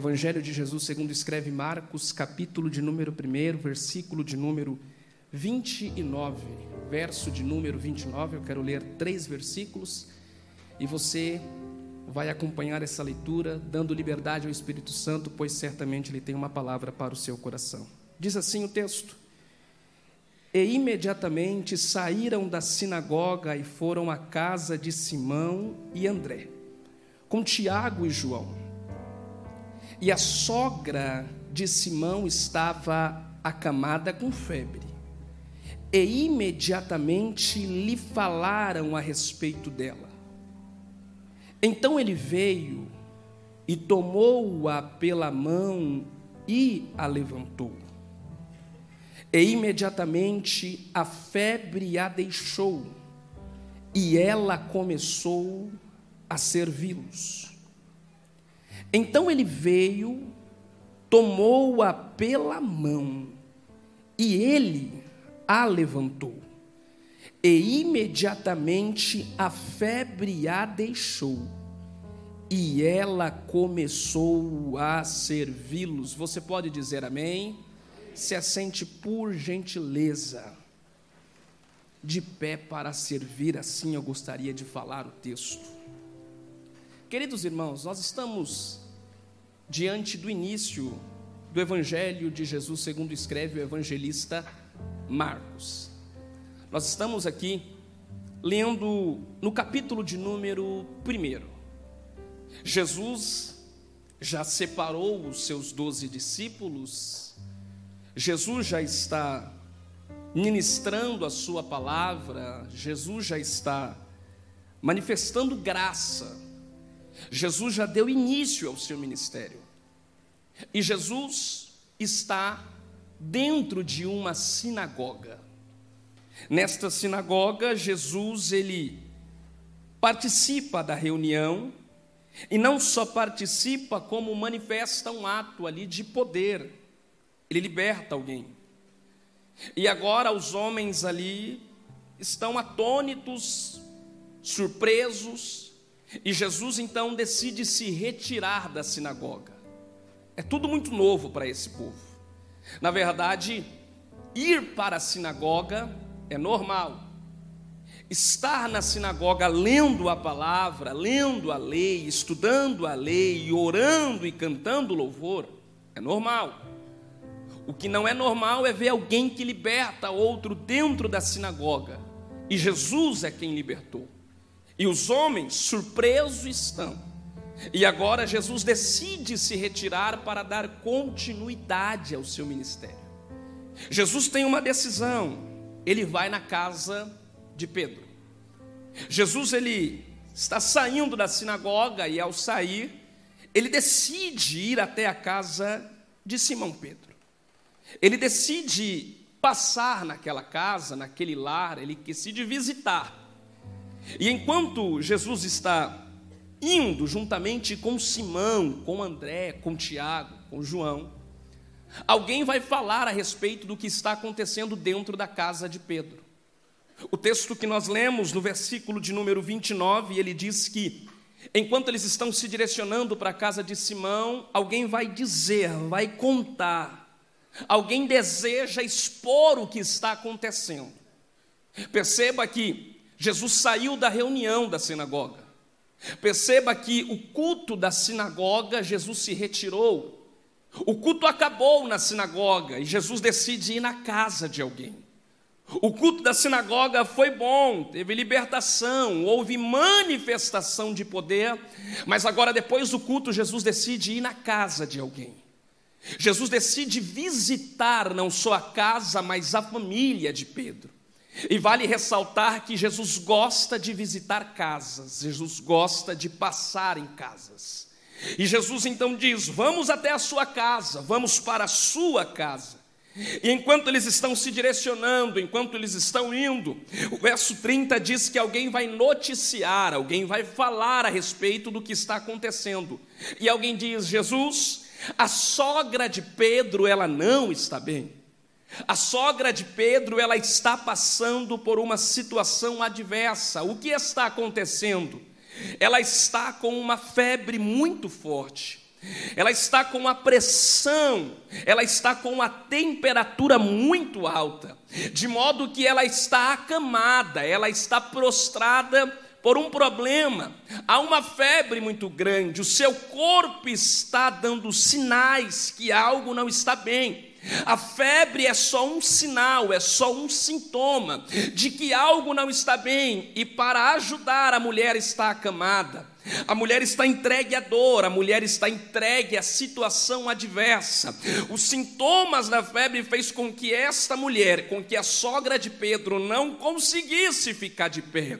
Evangelho de Jesus, segundo escreve Marcos, capítulo de número 1, versículo de número 29, verso de número 29. Eu quero ler três versículos e você vai acompanhar essa leitura, dando liberdade ao Espírito Santo, pois certamente ele tem uma palavra para o seu coração. Diz assim o texto: E imediatamente saíram da sinagoga e foram à casa de Simão e André, com Tiago e João. E a sogra de Simão estava acamada com febre. E imediatamente lhe falaram a respeito dela. Então ele veio e tomou-a pela mão e a levantou. E imediatamente a febre a deixou, e ela começou a servi-los. Então ele veio, tomou-a pela mão e ele a levantou. E imediatamente a febre a deixou e ela começou a servi-los. Você pode dizer amém? Se assente por gentileza. De pé para servir, assim eu gostaria de falar o texto. Queridos irmãos, nós estamos diante do início do Evangelho de Jesus, segundo escreve o evangelista Marcos. Nós estamos aqui lendo no capítulo de número 1. Jesus já separou os seus doze discípulos, Jesus já está ministrando a sua palavra, Jesus já está manifestando graça Jesus já deu início ao seu ministério. E Jesus está dentro de uma sinagoga. Nesta sinagoga, Jesus ele participa da reunião e não só participa, como manifesta um ato ali de poder. Ele liberta alguém. E agora os homens ali estão atônitos, surpresos, e Jesus então decide se retirar da sinagoga. É tudo muito novo para esse povo. Na verdade, ir para a sinagoga é normal. Estar na sinagoga lendo a palavra, lendo a lei, estudando a lei, orando e cantando louvor, é normal. O que não é normal é ver alguém que liberta outro dentro da sinagoga. E Jesus é quem libertou. E os homens surpresos estão. E agora Jesus decide se retirar para dar continuidade ao seu ministério. Jesus tem uma decisão. Ele vai na casa de Pedro. Jesus ele está saindo da sinagoga e ao sair, ele decide ir até a casa de Simão Pedro. Ele decide passar naquela casa, naquele lar, ele decide visitar. E enquanto Jesus está indo juntamente com Simão, com André, com Tiago, com João, alguém vai falar a respeito do que está acontecendo dentro da casa de Pedro. O texto que nós lemos no versículo de número 29, ele diz que enquanto eles estão se direcionando para a casa de Simão, alguém vai dizer, vai contar, alguém deseja expor o que está acontecendo. Perceba que Jesus saiu da reunião da sinagoga. Perceba que o culto da sinagoga, Jesus se retirou. O culto acabou na sinagoga e Jesus decide ir na casa de alguém. O culto da sinagoga foi bom, teve libertação, houve manifestação de poder, mas agora, depois do culto, Jesus decide ir na casa de alguém. Jesus decide visitar não só a casa, mas a família de Pedro. E vale ressaltar que Jesus gosta de visitar casas, Jesus gosta de passar em casas. E Jesus então diz: Vamos até a sua casa, vamos para a sua casa. E enquanto eles estão se direcionando, enquanto eles estão indo, o verso 30 diz que alguém vai noticiar, alguém vai falar a respeito do que está acontecendo. E alguém diz: Jesus, a sogra de Pedro, ela não está bem. A sogra de Pedro, ela está passando por uma situação adversa. O que está acontecendo? Ela está com uma febre muito forte. ela está com a pressão, ela está com a temperatura muito alta, de modo que ela está acamada, ela está prostrada por um problema, há uma febre muito grande, o seu corpo está dando sinais que algo não está bem. A febre é só um sinal, é só um sintoma de que algo não está bem, e para ajudar a mulher está acamada. A mulher está entregue à dor, a mulher está entregue à situação adversa. Os sintomas da febre fez com que esta mulher, com que a sogra de Pedro não conseguisse ficar de pé.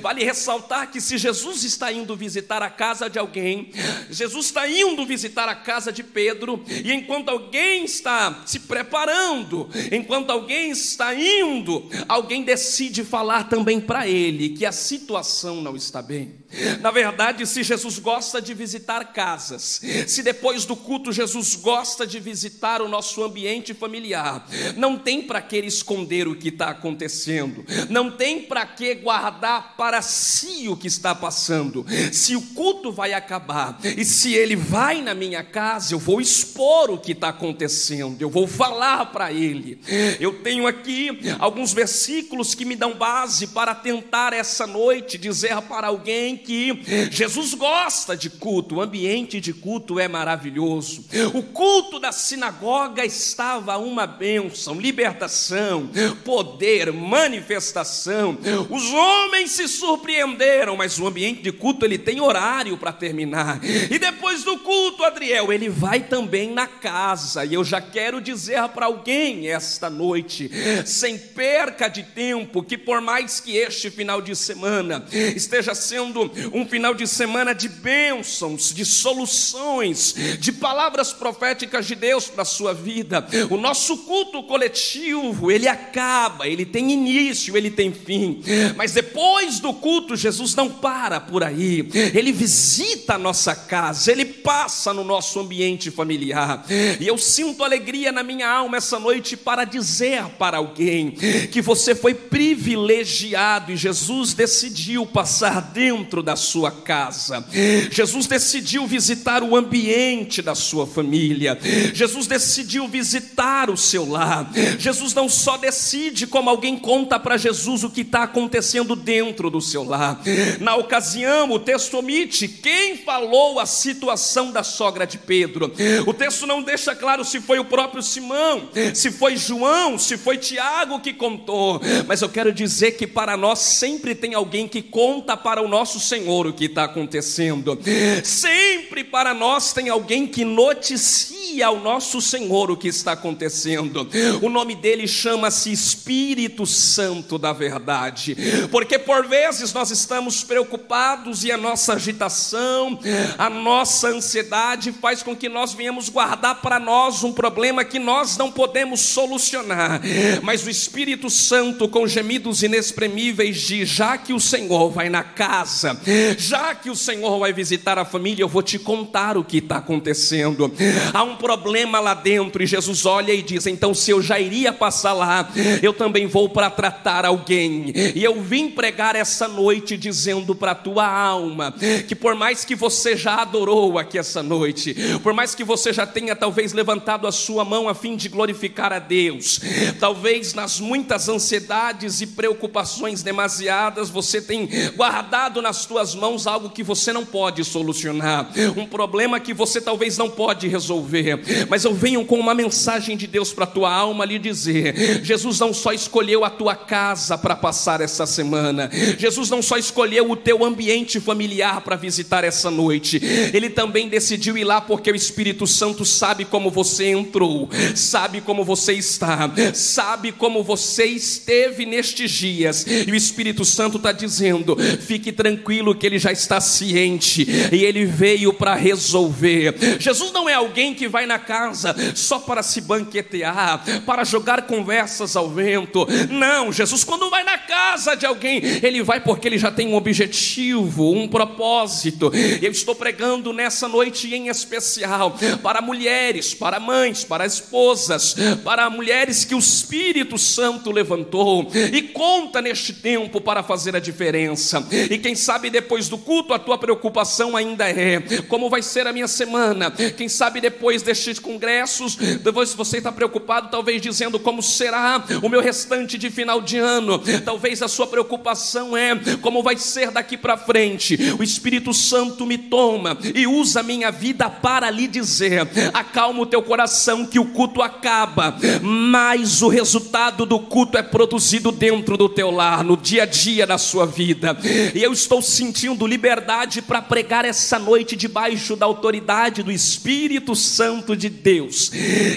Vale ressaltar que se Jesus está indo visitar a casa de alguém, Jesus está indo visitar a casa de Pedro, e enquanto alguém está se preparando, enquanto alguém está indo, alguém decide falar também para ele que a situação não está bem. Na verdade, se Jesus gosta de visitar casas, se depois do culto Jesus gosta de visitar o nosso ambiente familiar, não tem para que esconder o que está acontecendo, não tem para que guardar para si o que está passando. Se o culto vai acabar e se ele vai na minha casa, eu vou expor o que está acontecendo, eu vou falar para ele. Eu tenho aqui alguns versículos que me dão base para tentar essa noite dizer para alguém que Jesus gosta de culto, o ambiente de culto é maravilhoso. O culto da sinagoga estava uma bênção, libertação, poder, manifestação. Os homens se surpreenderam, mas o ambiente de culto ele tem horário para terminar. E depois do culto, Adriel, ele vai também na casa. E eu já quero dizer para alguém esta noite, sem perca de tempo, que por mais que este final de semana esteja sendo um final de semana de bênçãos, de soluções, de palavras proféticas de Deus para a sua vida. O nosso culto coletivo, ele acaba, ele tem início, ele tem fim. Mas depois do culto, Jesus não para por aí. Ele visita a nossa casa, ele passa no nosso ambiente familiar. E eu sinto alegria na minha alma essa noite para dizer para alguém que você foi privilegiado e Jesus decidiu passar dentro da sua casa. Jesus decidiu visitar o ambiente da sua família. Jesus decidiu visitar o seu lar. Jesus não só decide como alguém conta para Jesus o que está acontecendo dentro do seu lar. Na ocasião, o texto omite quem falou a situação da sogra de Pedro. O texto não deixa claro se foi o próprio Simão, se foi João, se foi Tiago que contou. Mas eu quero dizer que para nós sempre tem alguém que conta para o nosso Senhor o que está acontecendo. Sempre para nós tem alguém que noticia ao nosso Senhor o que está acontecendo. O nome dele chama-se Espírito Santo da Verdade, porque por vezes nós estamos preocupados e a nossa agitação, a nossa ansiedade faz com que nós venhamos guardar para nós um problema que nós não podemos solucionar. Mas o Espírito Santo, com gemidos inexprimíveis, diz: já que o Senhor vai na casa, já que o Senhor vai visitar a família, eu vou te contar o que está acontecendo. Há um problema lá dentro, e Jesus olha e diz: então, se eu já iria passar lá, eu também vou para tratar alguém. E eu vim pregar essa noite dizendo para a tua alma que, por mais que você já adorou aqui essa noite, por mais que você já tenha talvez levantado a sua mão a fim de glorificar a Deus, talvez nas muitas ansiedades e preocupações demasiadas, você tem guardado nas tuas mãos algo que você não pode solucionar, um problema que você talvez não pode resolver, mas eu venho com uma mensagem de Deus para a tua alma lhe dizer: Jesus não só escolheu a tua casa para passar essa semana, Jesus não só escolheu o teu ambiente familiar para visitar essa noite, ele também decidiu ir lá porque o Espírito Santo sabe como você entrou, sabe como você está, sabe como você esteve nestes dias, e o Espírito Santo está dizendo: fique tranquilo que ele já está ciente e ele veio para resolver. Jesus não é alguém que vai na casa só para se banquetear, para jogar conversas ao vento. Não, Jesus, quando vai na casa de alguém, ele vai porque ele já tem um objetivo, um propósito. Eu estou pregando nessa noite em especial para mulheres, para mães, para esposas, para mulheres que o Espírito Santo levantou e conta neste tempo para fazer a diferença. E quem sabe depois do culto a tua preocupação ainda é como vai ser a minha semana. Quem sabe depois destes congressos, depois você está preocupado, talvez dizendo como será o meu restante de final de ano. Talvez a sua preocupação é como vai ser daqui para frente. O Espírito Santo me toma e usa a minha vida para lhe dizer: acalma o teu coração que o culto acaba, mas o resultado do culto é produzido dentro do teu lar, no dia a dia da sua vida. E eu estou sentindo liberdade para pregar essa noite debaixo da autoridade do Espírito Santo de Deus.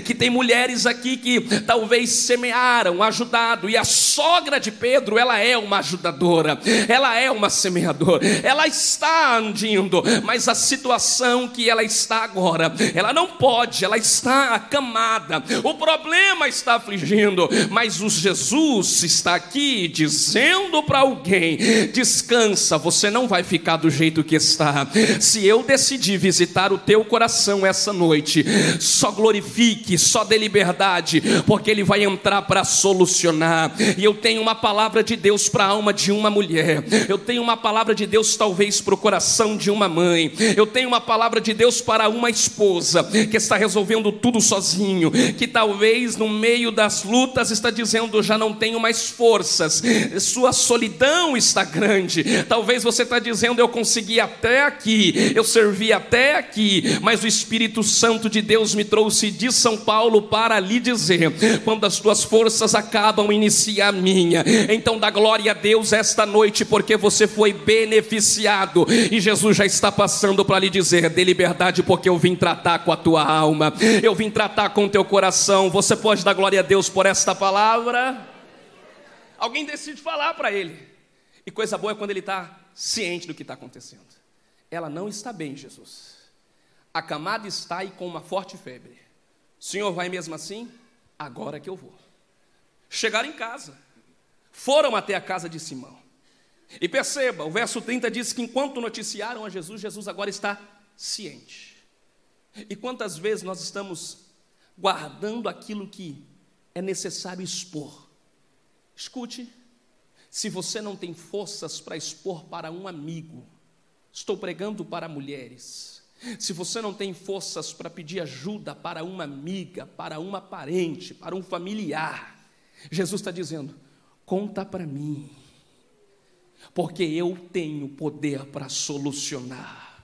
Que tem mulheres aqui que talvez semearam, ajudado, e a sogra de Pedro, ela é uma ajudadora, ela é uma semeadora, ela está andando, mas a situação que ela está agora, ela não pode, ela está acamada, o problema está afligindo, mas o Jesus está aqui dizendo para alguém: descansa, você não vai ficar do jeito que está. Se eu decidir visitar o teu coração essa noite, só glorifique, só dê liberdade, porque Ele vai entrar para solucionar. E eu tenho uma palavra de Deus para a alma de uma mulher, eu tenho uma palavra de Deus talvez para o coração de uma mãe, eu tenho uma palavra de Deus para uma esposa que está resolvendo tudo sozinho, que talvez no meio das lutas está dizendo já não tenho mais forças, sua solidão está grande. Talvez você está dizendo eu consegui até aqui, eu servi até aqui, mas o Espírito Santo de Deus me trouxe de São Paulo para lhe dizer: quando as tuas forças acabam, inicia a minha. Então dá glória a Deus esta noite, porque você foi beneficiado e Jesus já está passando para lhe dizer: dê liberdade, porque eu vim tratar com a tua alma, eu vim tratar com o teu coração. Você pode dar glória a Deus por esta palavra? Alguém decide falar para ele, e coisa boa é quando ele está ciente do que está acontecendo. Ela não está bem, Jesus. A camada está aí com uma forte febre. Senhor vai mesmo assim? Agora que eu vou. Chegaram em casa, foram até a casa de Simão. E perceba, o verso 30 diz que enquanto noticiaram a Jesus, Jesus agora está ciente. E quantas vezes nós estamos guardando aquilo que é necessário expor? Escute, se você não tem forças para expor para um amigo, estou pregando para mulheres. Se você não tem forças para pedir ajuda para uma amiga, para uma parente, para um familiar, Jesus está dizendo: conta para mim, porque eu tenho poder para solucionar.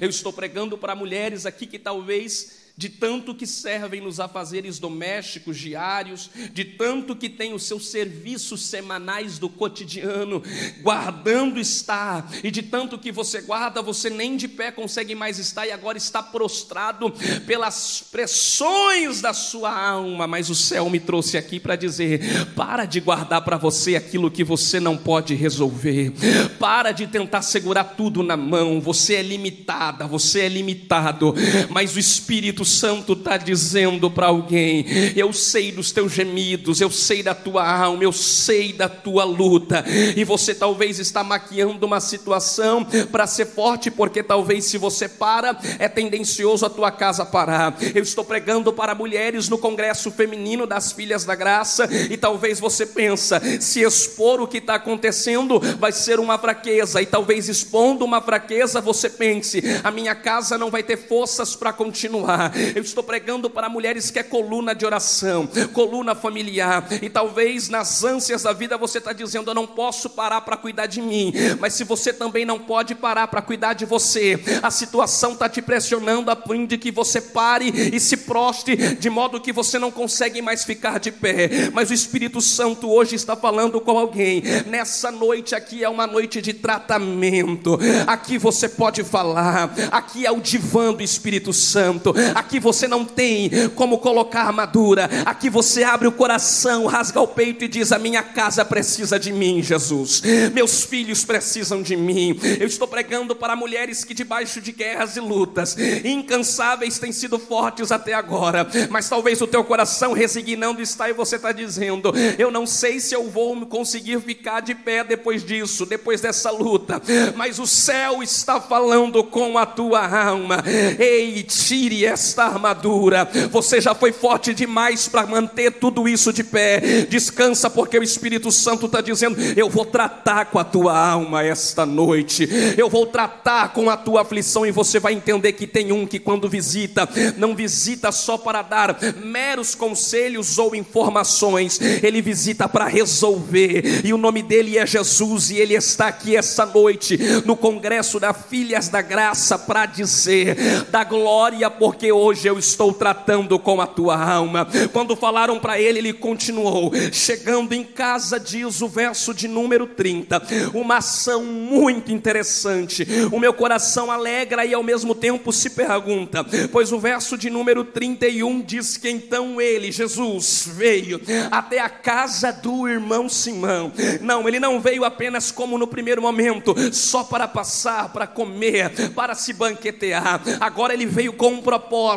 Eu estou pregando para mulheres aqui que talvez de tanto que servem nos afazeres domésticos diários, de tanto que tem os seus serviços semanais do cotidiano, guardando está, e de tanto que você guarda, você nem de pé consegue mais estar e agora está prostrado pelas pressões da sua alma, mas o céu me trouxe aqui para dizer: para de guardar para você aquilo que você não pode resolver, para de tentar segurar tudo na mão, você é limitada, você é limitado, mas o Espírito Santo está dizendo para alguém: Eu sei dos teus gemidos, eu sei da tua alma, eu sei da tua luta, e você talvez está maquiando uma situação para ser forte, porque talvez se você para, é tendencioso a tua casa parar. Eu estou pregando para mulheres no Congresso Feminino das Filhas da Graça, e talvez você pensa, se expor o que está acontecendo vai ser uma fraqueza, e talvez expondo uma fraqueza você pense, a minha casa não vai ter forças para continuar. Eu estou pregando para mulheres que é coluna de oração, coluna familiar, e talvez nas ânsias da vida você está dizendo: Eu não posso parar para cuidar de mim, mas se você também não pode parar para cuidar de você, a situação está te pressionando a fim de que você pare e se proste, de modo que você não consegue mais ficar de pé. Mas o Espírito Santo hoje está falando com alguém, nessa noite aqui é uma noite de tratamento, aqui você pode falar, aqui é o divã do Espírito Santo, aqui Aqui você não tem como colocar armadura. Aqui você abre o coração, rasga o peito e diz: A minha casa precisa de mim, Jesus. Meus filhos precisam de mim. Eu estou pregando para mulheres que, debaixo de guerras e lutas, incansáveis, têm sido fortes até agora. Mas talvez o teu coração resignando está e você está dizendo: Eu não sei se eu vou conseguir ficar de pé depois disso, depois dessa luta. Mas o céu está falando com a tua alma. Ei, tire esta esta armadura. Você já foi forte demais para manter tudo isso de pé. Descansa, porque o Espírito Santo está dizendo: Eu vou tratar com a tua alma esta noite, eu vou tratar com a tua aflição, e você vai entender que tem um que, quando visita, não visita só para dar meros conselhos ou informações, ele visita para resolver, e o nome dele é Jesus, e ele está aqui essa noite no congresso da Filhas da Graça para dizer da glória, porque hoje eu estou tratando com a tua alma. Quando falaram para ele, ele continuou: chegando em casa, diz o verso de número 30, uma ação muito interessante. O meu coração alegra e ao mesmo tempo se pergunta, pois o verso de número 31 diz que então ele, Jesus, veio até a casa do irmão Simão. Não, ele não veio apenas como no primeiro momento, só para passar, para comer, para se banquetear. Agora ele veio com um propósito: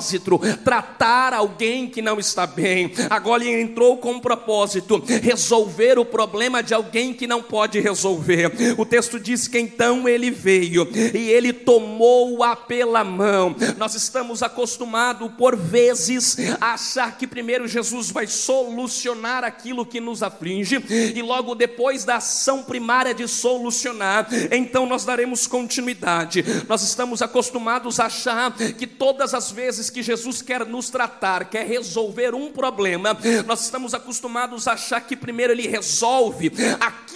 tratar alguém que não está bem. Agora ele entrou com um propósito: resolver o problema de alguém que não pode resolver. O texto diz que então ele veio e ele tomou-a pela mão. Nós estamos acostumados por vezes a achar que primeiro Jesus vai solucionar aquilo que nos aflige e logo depois da ação primária de solucionar, então nós daremos continuidade. Nós estamos acostumados a achar que todas as vezes que Jesus quer nos tratar, quer resolver um problema, nós estamos acostumados a achar que primeiro ele resolve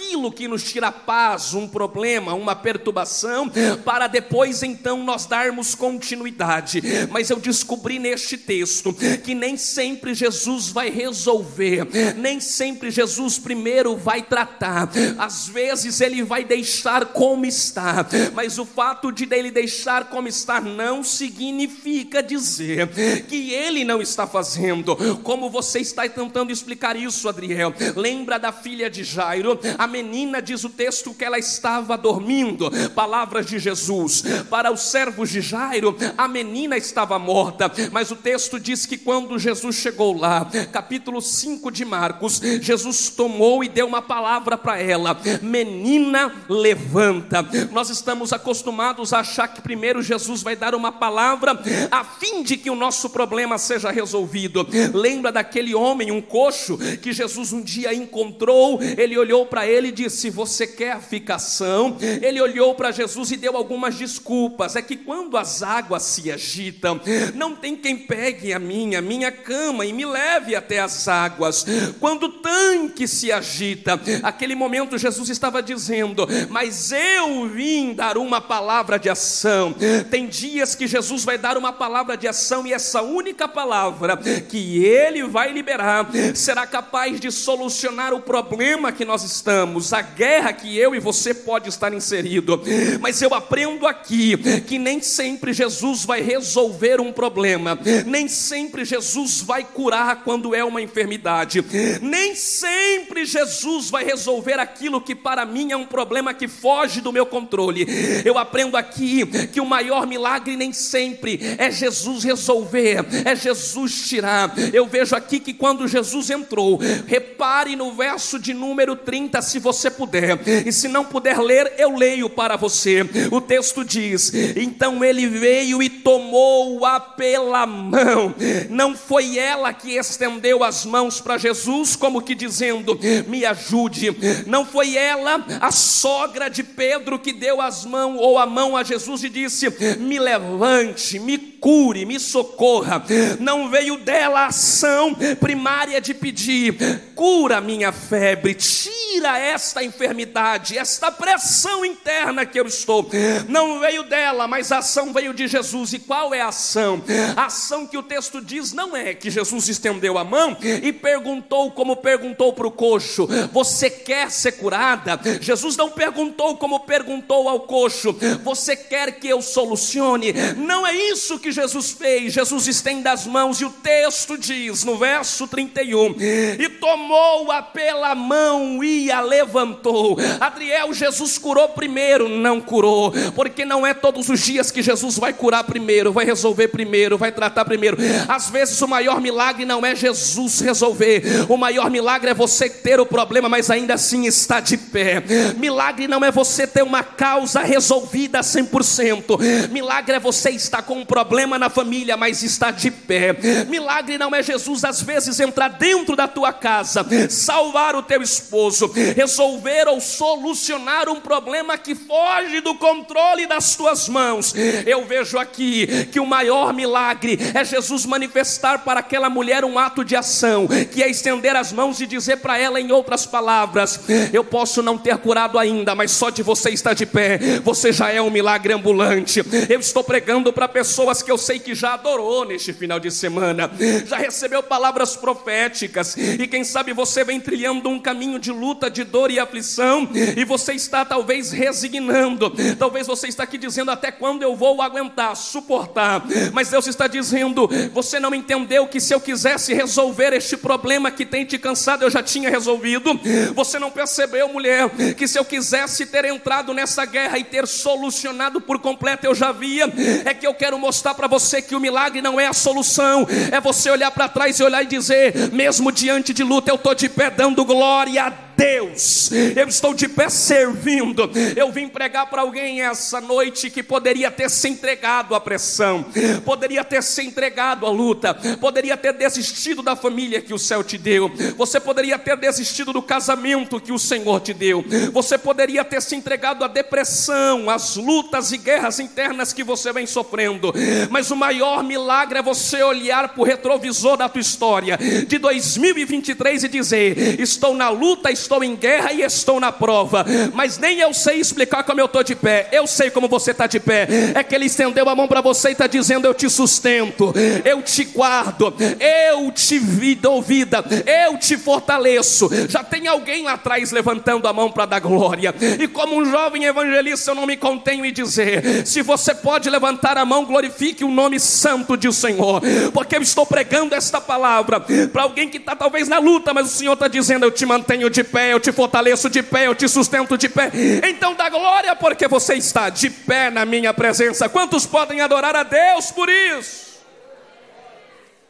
aquilo que nos tira paz, um problema, uma perturbação, para depois então nós darmos continuidade. Mas eu descobri neste texto que nem sempre Jesus vai resolver, nem sempre Jesus primeiro vai tratar. Às vezes ele vai deixar como está, mas o fato de ele deixar como está não significa dizer que ele não está fazendo. Como você está tentando explicar isso, Adriel? Lembra da filha de Jairo? A menina diz o texto que ela estava dormindo. Palavras de Jesus. Para os servos de Jairo, a menina estava morta, mas o texto diz que quando Jesus chegou lá, capítulo 5 de Marcos, Jesus tomou e deu uma palavra para ela: Menina, levanta. Nós estamos acostumados a achar que primeiro Jesus vai dar uma palavra a fim de que o nosso problema seja resolvido. Lembra daquele homem, um coxo, que Jesus um dia encontrou? Ele olhou para ele e disse: Você quer ficação? Ele olhou para Jesus e deu algumas desculpas. É que quando as águas se agitam, não tem quem pegue a minha, minha cama e me leve até as águas. Quando o tanque se agita, aquele momento Jesus estava dizendo: Mas eu vim dar uma palavra de ação. Tem dias que Jesus vai dar uma palavra de ação e essa única palavra que ele vai liberar será capaz de solucionar o problema que nós estamos, a guerra que eu e você pode estar inserido. Mas eu aprendo aqui que nem sempre Jesus vai resolver um problema, nem sempre Jesus vai curar quando é uma enfermidade, nem sempre Jesus vai resolver aquilo que para mim é um problema que foge do meu controle. Eu aprendo aqui que o maior milagre nem sempre é Jesus resolver, é Jesus tirar. Eu vejo aqui que quando Jesus entrou, repare no verso de número 30, se você puder, e se não puder ler, eu leio para você. O texto diz: Então ele veio e tomou-a pela mão, não foi ela que estendeu as mãos para Jesus, como que dizendo: Me ajude, não foi ela, a sogra de Pedro, que deu as mãos ou a mão a Jesus e disse: Me levante, me cure, me socorra. Não veio dela a ação primária de pedir: cura minha febre, tira esta enfermidade, esta pressão interna que eu estou. Não veio dela, mas a ação veio de Jesus. E qual é a ação? A ação que o texto diz não é que Jesus estendeu a mão e perguntou, como perguntou para o coxo: Você quer ser curada? Jesus não perguntou como perguntou ao coxo: Você quer que eu solucione? Não é isso que Jesus fez. Jesus estende as mãos e o texto diz no verso 31: E tomou-a pela mão e a levantou. Adriel, Jesus curou primeiro, não curou, porque não é todos os dias que Jesus vai curar primeiro primeiro, vai resolver primeiro, vai tratar primeiro. Às vezes o maior milagre não é Jesus resolver, o maior milagre é você ter o problema, mas ainda assim está de pé. Milagre não é você ter uma causa resolvida 100%. Milagre é você estar com um problema na família, mas está de pé. Milagre não é Jesus às vezes entrar dentro da tua casa, salvar o teu esposo, resolver ou solucionar um problema que foge do controle das tuas mãos. Eu vejo aqui que o maior milagre é Jesus manifestar para aquela mulher um ato de ação, que é estender as mãos e dizer para ela em outras palavras: Eu posso não ter curado ainda, mas só de você estar de pé, você já é um milagre ambulante. Eu estou pregando para pessoas que eu sei que já adorou neste final de semana, já recebeu palavras proféticas, e quem sabe você vem trilhando um caminho de luta, de dor e aflição, e você está talvez resignando, talvez você está aqui dizendo até quando eu vou aguentar, suportar, mas Deus está dizendo: você não entendeu que se eu quisesse resolver este problema que tem te cansado, eu já tinha resolvido. Você não percebeu, mulher, que se eu quisesse ter entrado nessa guerra e ter solucionado por completo, eu já via. É que eu quero mostrar para você que o milagre não é a solução, é você olhar para trás e olhar e dizer, mesmo diante de luta, eu estou de pé dando glória a Deus, eu estou de pé servindo. Eu vim pregar para alguém essa noite que poderia ter se entregado à pressão, poderia ter se entregado à luta, poderia ter desistido da família que o céu te deu, você poderia ter desistido do casamento que o Senhor te deu, você poderia ter se entregado à depressão, às lutas e guerras internas que você vem sofrendo, mas o maior milagre é você olhar para o retrovisor da tua história de 2023 e dizer: Estou na luta, estou estou em guerra e estou na prova, mas nem eu sei explicar como eu estou de pé, eu sei como você está de pé. É que Ele estendeu a mão para você e está dizendo: Eu te sustento, eu te guardo, eu te dou vida, eu te fortaleço. Já tem alguém lá atrás levantando a mão para dar glória, e como um jovem evangelista, eu não me contenho em dizer: se você pode levantar a mão, glorifique o nome santo de Senhor, porque eu estou pregando esta palavra para alguém que está talvez na luta, mas o Senhor está dizendo: Eu te mantenho de pé pé, eu te fortaleço de pé, eu te sustento de pé. Então dá glória porque você está de pé na minha presença. Quantos podem adorar a Deus por isso?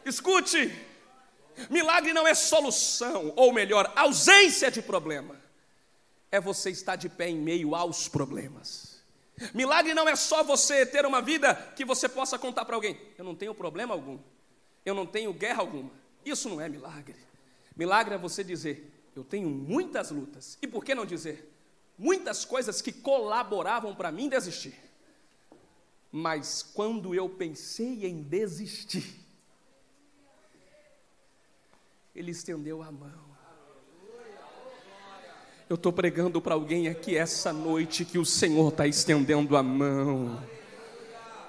Escute, milagre não é solução, ou melhor, ausência de problema. É você estar de pé em meio aos problemas. Milagre não é só você ter uma vida que você possa contar para alguém. Eu não tenho problema algum. Eu não tenho guerra alguma. Isso não é milagre. Milagre é você dizer: eu tenho muitas lutas. E por que não dizer? Muitas coisas que colaboravam para mim desistir. Mas quando eu pensei em desistir, Ele estendeu a mão. Eu estou pregando para alguém aqui essa noite que o Senhor está estendendo a mão.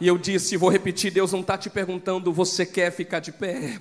E eu disse, vou repetir: Deus não está te perguntando, você quer ficar de pé?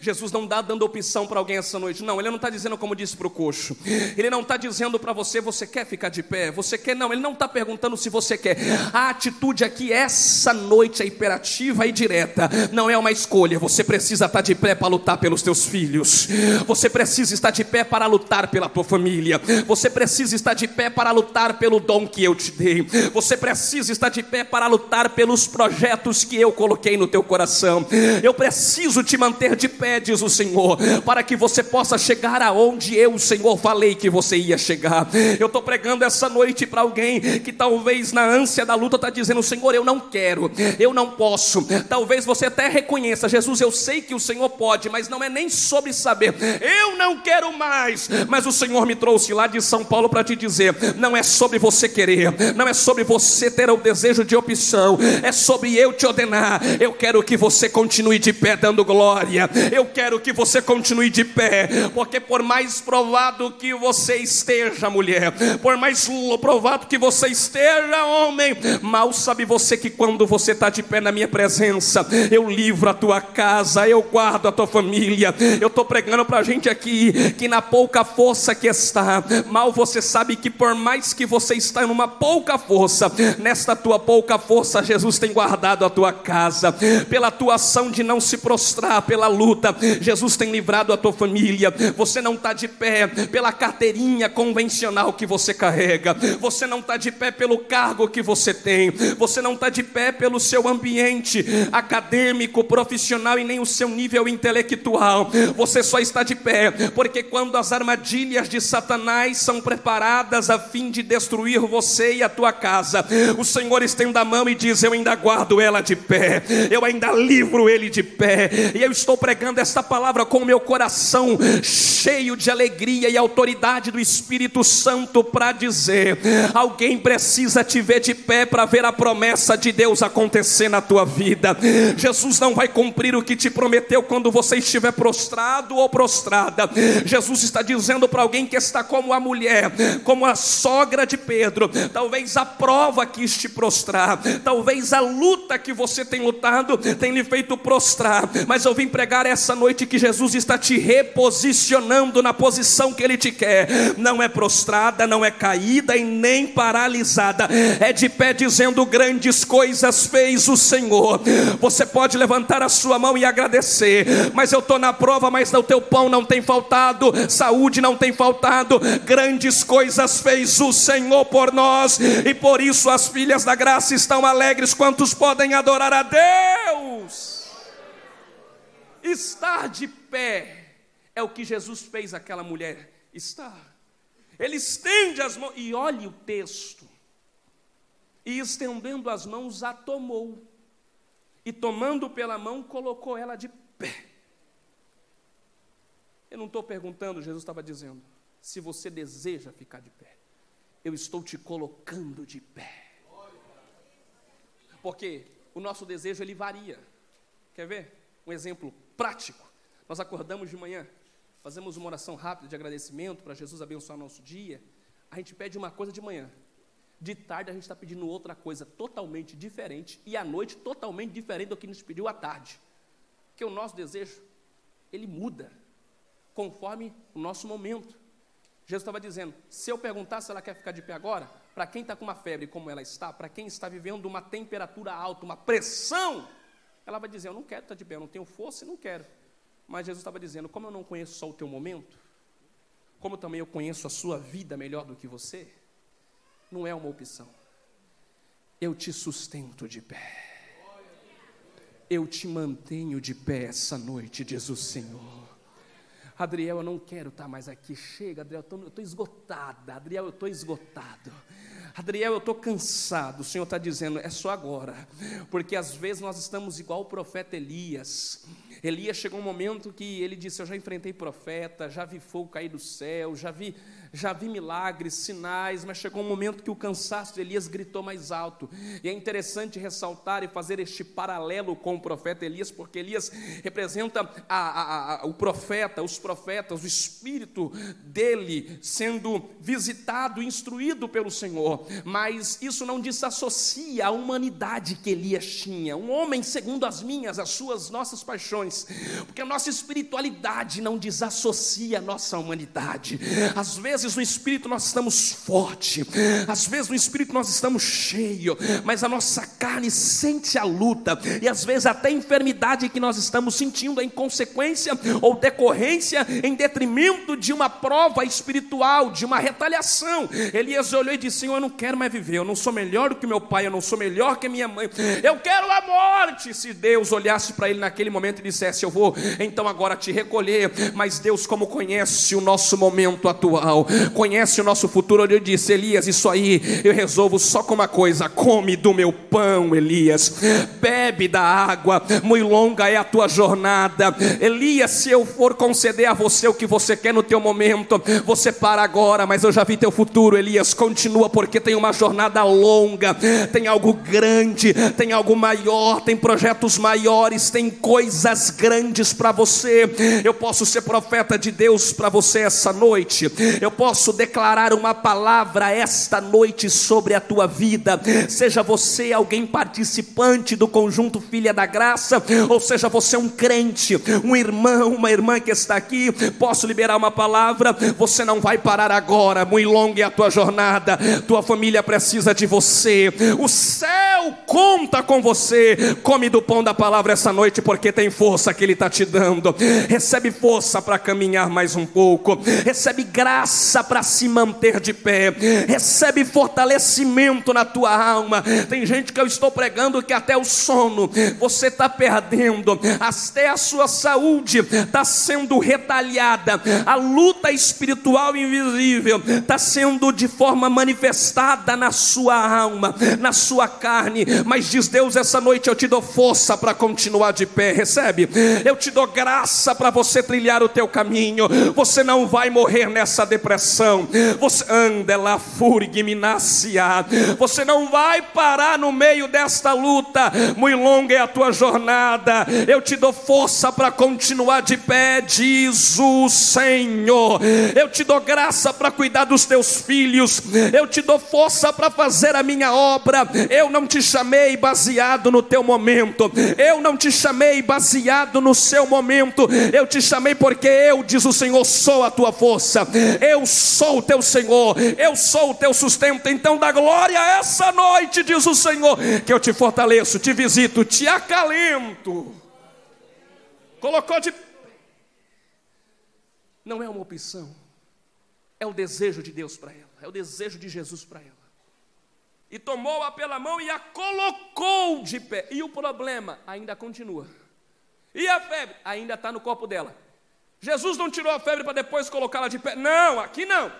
Jesus não está dando opção para alguém essa noite, não. Ele não está dizendo como disse para o coxo. Ele não está dizendo para você, você quer ficar de pé? Você quer? Não, ele não está perguntando se você quer. A atitude aqui, essa noite, é imperativa e direta. Não é uma escolha. Você precisa estar tá de pé para lutar pelos teus filhos. Você precisa estar de pé para lutar pela tua família. Você precisa estar de pé para lutar pelo dom que eu te dei. Você precisa estar de pé para lutar pelos projetos que eu coloquei no teu coração. Eu preciso te manter de pé, diz o Senhor, para que você possa chegar aonde eu, Senhor, falei que você ia chegar. Eu estou pregando essa noite para alguém que talvez na ânsia da luta está dizendo: Senhor, eu não quero, eu não posso. Talvez você até reconheça, Jesus, eu sei que o Senhor pode, mas não é nem sobre saber. Eu não quero mais, mas o Senhor me trouxe lá de São Paulo para te dizer: não é sobre você querer, não é sobre você ter o desejo de opção, é sobre eu te ordenar. Eu quero que você continue de pé dando glória. Eu quero que você continue de pé, porque por mais provado que você esteja, mulher, por mais provado que você esteja, homem, mal sabe você que quando você está de pé na minha presença, eu livro a tua casa, eu guardo a tua família. Eu estou pregando para a gente aqui que na pouca força que está, mal você sabe que por mais que você está numa pouca força, nesta tua pouca força, Jesus tem guardado a tua casa, pela tua ação de não se prostrar, pela luta, Jesus tem livrado a tua família. Você não está de pé pela carteirinha convencional que você carrega, você não está de pé pelo cargo que você tem, você não está de pé pelo seu ambiente acadêmico, profissional e nem o seu nível intelectual. Você só está de pé porque quando as armadilhas de Satanás são preparadas a fim de destruir você e a tua casa, o Senhor estende a mão e diz: Eu ainda guardo ela de pé, eu ainda livro ele de pé, e eu estou pregando esta palavra com o meu coração cheio de alegria e autoridade do Espírito Santo para dizer: alguém precisa te ver de pé para ver a promessa de Deus acontecer na tua vida. Jesus não vai cumprir o que te prometeu quando você estiver prostrado ou prostrada. Jesus está dizendo para alguém que está como a mulher, como a sogra de Pedro, talvez a prova quis te prostrar, talvez a luta que você tem lutado tem lhe feito prostrar, mas eu vim pregar essa noite que Jesus está te reposicionando na posição que Ele te quer, não é prostrada, não é caída e nem paralisada, é de pé dizendo: grandes coisas fez o Senhor. Você pode levantar a sua mão e agradecer, mas eu estou na prova, mas o teu pão não tem faltado, saúde não tem faltado, grandes coisas fez o Senhor por nós, e por isso as filhas da graça estão alegres. Quantos podem adorar a Deus? Estar de pé é o que Jesus fez aquela mulher estar. Ele estende as mãos, e olhe o texto. E estendendo as mãos, a tomou. E tomando pela mão, colocou ela de pé. Eu não estou perguntando, Jesus estava dizendo, se você deseja ficar de pé. Eu estou te colocando de pé. Porque o nosso desejo ele varia. Quer ver? Um exemplo prático. Nós acordamos de manhã, fazemos uma oração rápida de agradecimento para Jesus abençoar nosso dia. A gente pede uma coisa de manhã. De tarde a gente está pedindo outra coisa totalmente diferente. E à noite totalmente diferente do que nos pediu à tarde. Porque o nosso desejo, ele muda conforme o nosso momento. Jesus estava dizendo: se eu perguntar se ela quer ficar de pé agora, para quem está com uma febre como ela está, para quem está vivendo uma temperatura alta, uma pressão, ela vai dizer: eu não quero estar de pé, eu não tenho força e não quero. Mas Jesus estava dizendo: como eu não conheço só o teu momento, como também eu conheço a sua vida melhor do que você, não é uma opção. Eu te sustento de pé. Eu te mantenho de pé essa noite, diz o Senhor. Adriel, eu não quero estar mais aqui. Chega, Adriel, eu estou esgotada. Adriel, eu estou esgotado. Adriel, eu estou cansado. O Senhor está dizendo, é só agora. Porque às vezes nós estamos igual o profeta Elias. Elias chegou um momento que ele disse: Eu já enfrentei profeta, já vi fogo cair do céu, já vi já vi milagres, sinais, mas chegou um momento que o cansaço de Elias gritou mais alto. E é interessante ressaltar e fazer este paralelo com o profeta Elias, porque Elias representa a, a, a, o profeta, os profetas, o espírito dele sendo visitado, instruído pelo Senhor. Mas isso não desassocia a humanidade que Elias tinha, um homem segundo as minhas, as suas, nossas paixões, porque a nossa espiritualidade não desassocia a nossa humanidade. Às vezes vezes no espírito nós estamos forte, às vezes no espírito nós estamos cheio, mas a nossa carne sente a luta e às vezes até a enfermidade que nós estamos sentindo em consequência ou decorrência em detrimento de uma prova espiritual, de uma retaliação. Elias olhou e disse: Senhor, eu não quero mais viver, eu não sou melhor do que meu pai, eu não sou melhor que minha mãe, eu quero a morte. Se Deus olhasse para ele naquele momento e dissesse: Eu vou então agora te recolher, mas Deus, como conhece o nosso momento atual, conhece o nosso futuro. Ele disse: Elias, isso aí eu resolvo só com uma coisa: come do meu pão, Elias, bebe da água, muito longa é a tua jornada. Elias, se eu for conceder a você o que você quer no teu momento, você para agora, mas eu já vi teu futuro, Elias, continua, porque tem uma jornada longa, tem algo grande, tem algo maior, tem projetos maiores, tem coisas grandes para você. Eu posso ser profeta de Deus para você essa noite, eu posso declarar uma palavra esta noite sobre a tua vida, seja você alguém participante do conjunto Filha da Graça, ou seja você um crente, um irmão, uma irmã que está aqui, posso liberar uma palavra, você não vai parar agora, muito longa é a tua jornada, tua família precisa de você, o céu conta com você. Come do pão da palavra essa noite, porque tem força que Ele está te dando. Recebe força para caminhar mais um pouco, recebe graça para se manter de pé, recebe fortalecimento na tua alma. Tem gente que eu estou pregando que até o sono você está perdendo, até a sua saúde está sendo retalhada, a luta espiritual invisível está sendo de forma manifestada na sua alma, na sua carne. Mas diz Deus, essa noite eu te dou força para continuar de pé, recebe? Eu te dou graça para você trilhar o teu caminho. Você não vai morrer nessa depressão. Você anda lá furigminacia. Você não vai parar no meio desta luta. Muito longa é a tua jornada. Eu te dou força para continuar de pé, diz o Senhor. Eu te dou graça para cuidar dos teus filhos. Eu te dou força para fazer a minha obra. Eu não te chamei baseado no teu momento. Eu não te chamei baseado no seu momento. Eu te chamei porque eu, diz o Senhor, sou a tua força. Eu sou o teu Senhor. Eu sou o teu sustento. Então dá glória essa noite, diz o Senhor, que eu te fortaleço, te visito, te acalento. Colocou de não é uma opção, é o desejo de Deus para ela, é o desejo de Jesus para ela. E tomou-a pela mão e a colocou de pé. E o problema ainda continua. E a febre ainda está no corpo dela. Jesus não tirou a febre para depois colocá-la de pé. Não, aqui não.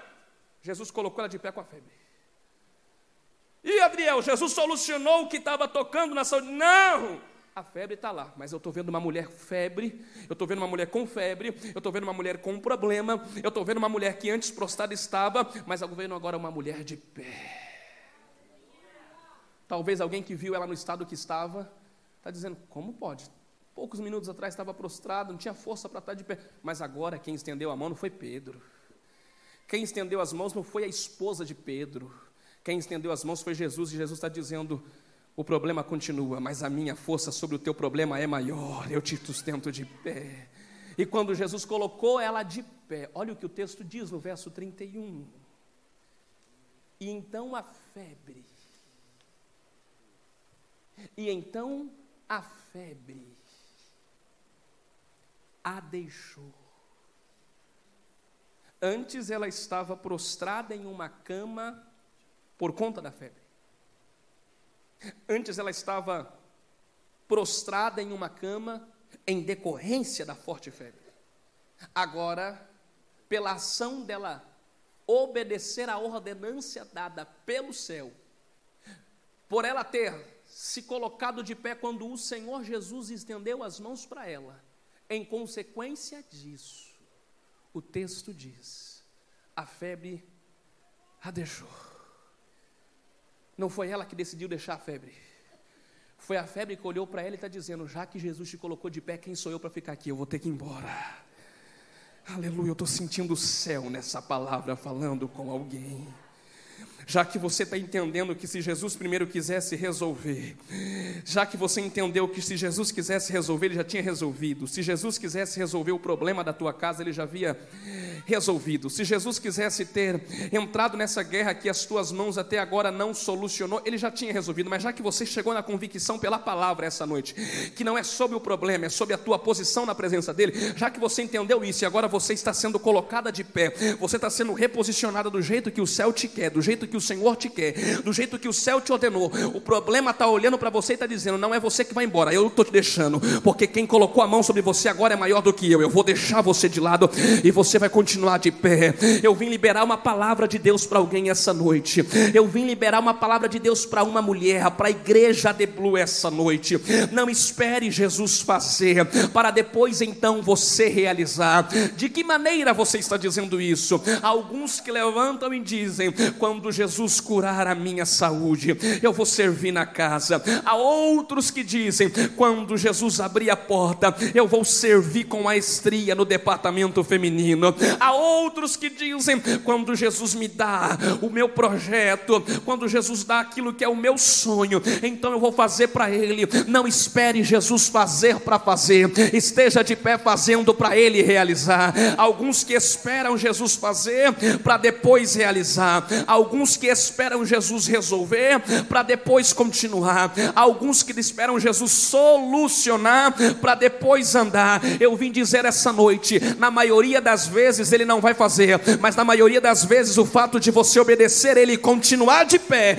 Jesus colocou ela de pé com a febre. E Adriel, Jesus solucionou o que estava tocando na saúde. Não! A febre está lá, mas eu estou vendo uma mulher febre, eu estou vendo uma mulher com febre, eu estou vendo uma mulher com um problema, eu estou vendo uma mulher que antes prostrada estava, mas eu vendo agora uma mulher de pé. Talvez alguém que viu ela no estado que estava, está dizendo: como pode? Poucos minutos atrás estava prostrado, não tinha força para estar de pé. Mas agora quem estendeu a mão não foi Pedro. Quem estendeu as mãos não foi a esposa de Pedro. Quem estendeu as mãos foi Jesus, e Jesus está dizendo: o problema continua, mas a minha força sobre o teu problema é maior, eu te sustento de pé. E quando Jesus colocou ela de pé, olha o que o texto diz no verso 31. E então a febre, e então a febre a deixou. Antes ela estava prostrada em uma cama por conta da febre. Antes ela estava prostrada em uma cama em decorrência da forte febre. Agora, pela ação dela obedecer à ordenância dada pelo céu, por ela ter se colocado de pé quando o Senhor Jesus estendeu as mãos para ela, em consequência disso, o texto diz: a febre a deixou. Não foi ela que decidiu deixar a febre. Foi a febre que olhou para ela e está dizendo: já que Jesus te colocou de pé, quem sou eu para ficar aqui? Eu vou ter que ir embora. Aleluia, eu estou sentindo o céu nessa palavra falando com alguém já que você está entendendo que se Jesus primeiro quisesse resolver, já que você entendeu que se Jesus quisesse resolver, ele já tinha resolvido, se Jesus quisesse resolver o problema da tua casa, ele já havia resolvido, se Jesus quisesse ter entrado nessa guerra que as tuas mãos até agora não solucionou, ele já tinha resolvido, mas já que você chegou na convicção pela palavra essa noite, que não é sobre o problema, é sobre a tua posição na presença dele, já que você entendeu isso e agora você está sendo colocada de pé, você está sendo reposicionada do jeito que o céu te quer, do jeito que o Senhor te quer, do jeito que o céu te ordenou. O problema está olhando para você e está dizendo: não é você que vai embora, eu estou te deixando, porque quem colocou a mão sobre você agora é maior do que eu. Eu vou deixar você de lado e você vai continuar de pé. Eu vim liberar uma palavra de Deus para alguém essa noite. Eu vim liberar uma palavra de Deus para uma mulher, para a igreja de Blue essa noite. Não espere Jesus fazer, para depois então você realizar. De que maneira você está dizendo isso? Alguns que levantam e dizem: quando Jesus Jesus curar a minha saúde, eu vou servir na casa. Há outros que dizem: quando Jesus abrir a porta, eu vou servir com maestria no departamento feminino. Há outros que dizem: quando Jesus me dá o meu projeto, quando Jesus dá aquilo que é o meu sonho, então eu vou fazer para Ele. Não espere Jesus fazer para fazer, esteja de pé fazendo para Ele realizar. Alguns que esperam Jesus fazer para depois realizar, alguns que esperam Jesus resolver para depois continuar, alguns que esperam Jesus solucionar para depois andar. Eu vim dizer essa noite, na maioria das vezes ele não vai fazer, mas na maioria das vezes o fato de você obedecer, ele continuar de pé,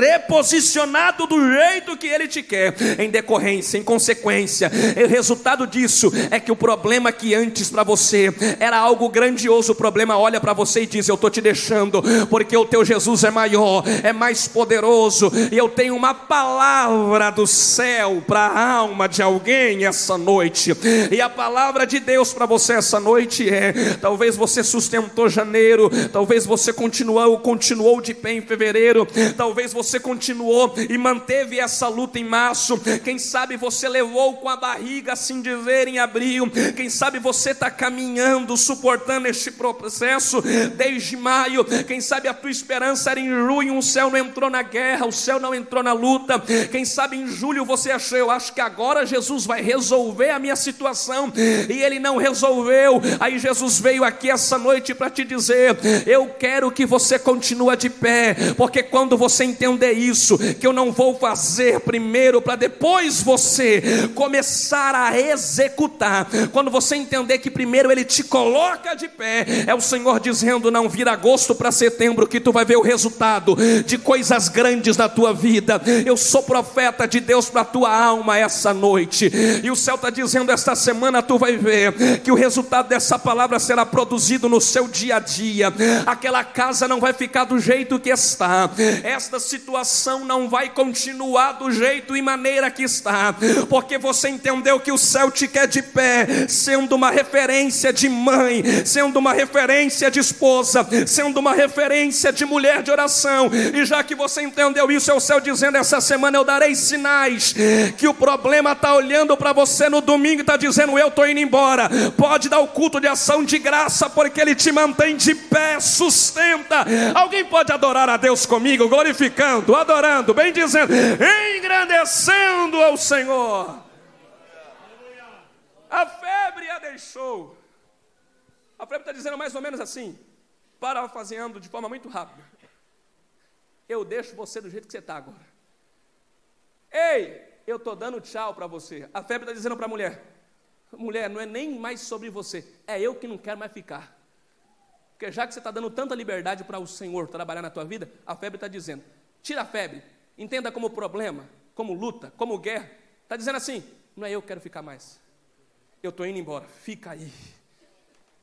reposicionado do jeito que ele te quer, em decorrência, em consequência, o resultado disso é que o problema que antes para você era algo grandioso, o problema olha para você e diz: Eu estou te deixando, porque o teu Jesus é maior, é mais poderoso, e eu tenho uma palavra do céu para a alma de alguém essa noite, e a palavra de Deus para você essa noite é: talvez você sustentou janeiro, talvez você continuou, continuou de pé em fevereiro, talvez você continuou e manteve essa luta em março, quem sabe você levou com a barriga, assim dizer, em abril, quem sabe você está caminhando, suportando este processo desde maio, quem sabe a tua esperança era em junho, o céu não entrou na guerra, o céu não entrou na luta, quem sabe em julho você achou, eu acho que agora Jesus vai resolver a minha situação, e ele não resolveu, aí Jesus veio aqui essa noite para te dizer: eu quero que você continue de pé, porque quando você entender isso, que eu não vou fazer primeiro para depois você começar a executar, quando você entender que primeiro ele te coloca de pé, é o Senhor dizendo: não vira agosto para setembro, que tu vai ver o resultado de coisas grandes na tua vida. Eu sou profeta de Deus para a tua alma essa noite, e o céu está dizendo: esta semana tu vai ver que o resultado dessa palavra será produzido no seu dia a dia. Aquela casa não vai ficar do jeito que está, esta situação não vai continuar do jeito e maneira que está, porque você entendeu que o céu te quer de pé, sendo uma referência de mãe, sendo uma referência de esposa, sendo uma referência de mulher de oração, e já que você entendeu isso, é o céu dizendo: essa semana eu darei sinais que o problema está olhando para você no domingo e está dizendo: eu estou indo embora. Pode dar o culto de ação de graça, porque Ele te mantém de pé, sustenta. Alguém pode adorar a Deus comigo, glorificando, adorando, bem dizendo, engrandecendo ao Senhor. A febre a deixou. A febre está dizendo mais ou menos assim, parafraseando de forma muito rápida. Eu deixo você do jeito que você está agora. Ei, eu estou dando tchau para você. A febre está dizendo para a mulher: mulher, não é nem mais sobre você, é eu que não quero mais ficar. Porque já que você está dando tanta liberdade para o Senhor trabalhar na tua vida, a febre está dizendo: tira a febre, entenda como problema, como luta, como guerra. Está dizendo assim: não é eu que quero ficar mais, eu estou indo embora, fica aí.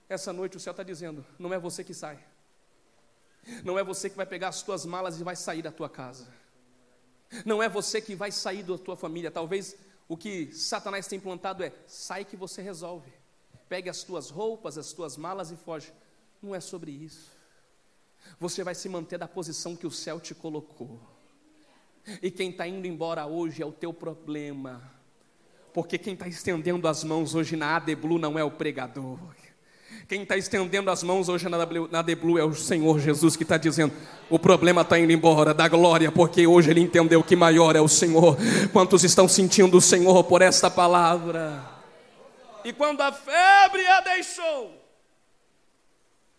Essa noite o céu está dizendo: não é você que sai, não é você que vai pegar as tuas malas e vai sair da tua casa, não é você que vai sair da tua família, talvez o que Satanás tem implantado é: sai que você resolve. Pegue as tuas roupas, as tuas malas e foge. Não é sobre isso. Você vai se manter da posição que o céu te colocou. E quem está indo embora hoje é o teu problema. Porque quem está estendendo as mãos hoje na Adeblu não é o pregador. Quem está estendendo as mãos hoje na Deblu é o Senhor Jesus que está dizendo: o problema está indo embora, da glória, porque hoje ele entendeu que maior é o Senhor. Quantos estão sentindo o Senhor por esta palavra? E quando a febre a deixou,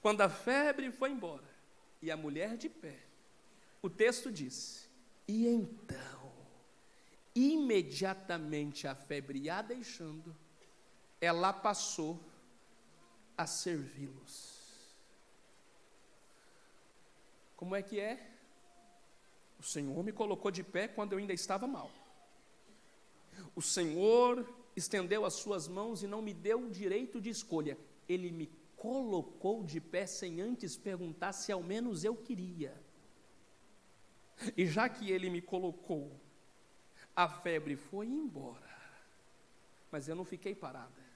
quando a febre foi embora, e a mulher de pé, o texto diz: e então, imediatamente a febre a deixando, ela passou a servi-los. Como é que é? O Senhor me colocou de pé quando eu ainda estava mal. O Senhor estendeu as suas mãos e não me deu o direito de escolha. Ele me colocou de pé sem antes perguntar se ao menos eu queria. E já que ele me colocou, a febre foi embora. Mas eu não fiquei parada.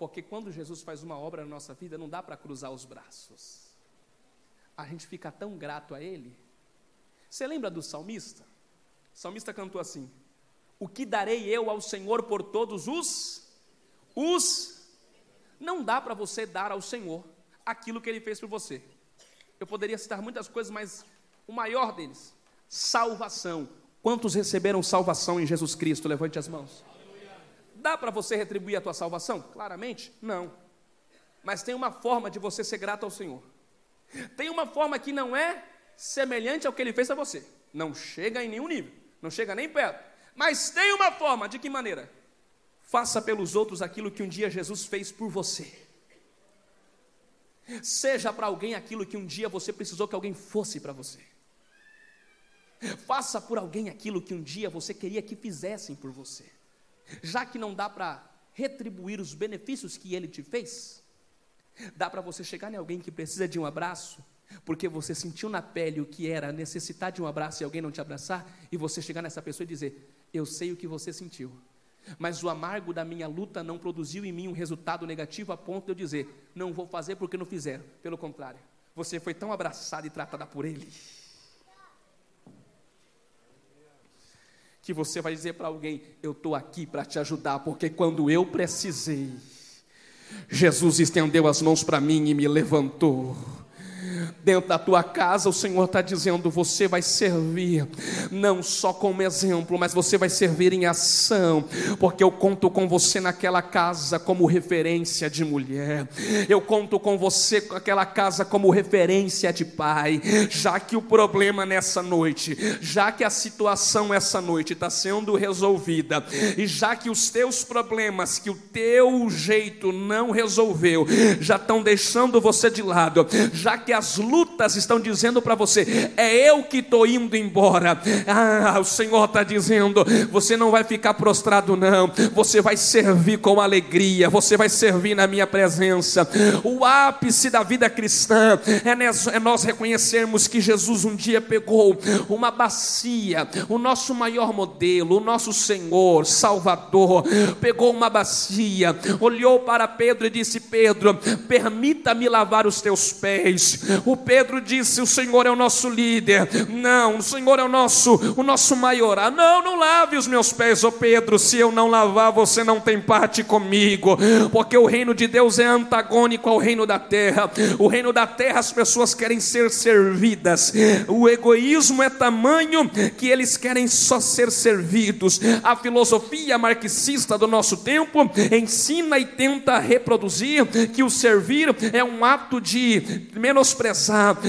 Porque quando Jesus faz uma obra na nossa vida, não dá para cruzar os braços. A gente fica tão grato a Ele. Você lembra do salmista? O salmista cantou assim: O que darei eu ao Senhor por todos os os não dá para você dar ao Senhor aquilo que ele fez por você. Eu poderia citar muitas coisas, mas o maior deles, salvação. Quantos receberam salvação em Jesus Cristo? Levante as mãos. Dá para você retribuir a tua salvação? Claramente, não. Mas tem uma forma de você ser grato ao Senhor. Tem uma forma que não é semelhante ao que ele fez a você. Não chega em nenhum nível, não chega nem perto. Mas tem uma forma, de que maneira? Faça pelos outros aquilo que um dia Jesus fez por você. Seja para alguém aquilo que um dia você precisou que alguém fosse para você. Faça por alguém aquilo que um dia você queria que fizessem por você. Já que não dá para retribuir os benefícios que ele te fez, dá para você chegar em alguém que precisa de um abraço porque você sentiu na pele o que era necessitar de um abraço e alguém não te abraçar, e você chegar nessa pessoa e dizer: Eu sei o que você sentiu, mas o amargo da minha luta não produziu em mim um resultado negativo a ponto de eu dizer: Não vou fazer porque não fizeram. Pelo contrário, você foi tão abraçada e tratada por Ele. Que você vai dizer para alguém: Eu estou aqui para te ajudar, porque quando eu precisei, Jesus estendeu as mãos para mim e me levantou dentro da tua casa, o Senhor está dizendo: você vai servir, não só como exemplo, mas você vai servir em ação, porque eu conto com você naquela casa como referência de mulher, eu conto com você naquela casa como referência de pai, já que o problema nessa noite, já que a situação essa noite está sendo resolvida, e já que os teus problemas, que o teu jeito não resolveu, já estão deixando você de lado, já que as lutas estão dizendo para você: é eu que estou indo embora. Ah, o Senhor está dizendo: você não vai ficar prostrado, não. Você vai servir com alegria. Você vai servir na minha presença. O ápice da vida cristã é, é nós reconhecermos que Jesus um dia pegou uma bacia, o nosso maior modelo, o nosso Senhor, Salvador, pegou uma bacia, olhou para Pedro e disse: Pedro, permita-me lavar os teus pés. O Pedro disse: O Senhor é o nosso líder. Não, o Senhor é o nosso, o nosso maior. Ah, não, não lave os meus pés, ô Pedro. Se eu não lavar, você não tem parte comigo. Porque o reino de Deus é antagônico ao reino da terra. O reino da terra, as pessoas querem ser servidas. O egoísmo é tamanho que eles querem só ser servidos. A filosofia marxista do nosso tempo ensina e tenta reproduzir que o servir é um ato de menosprezar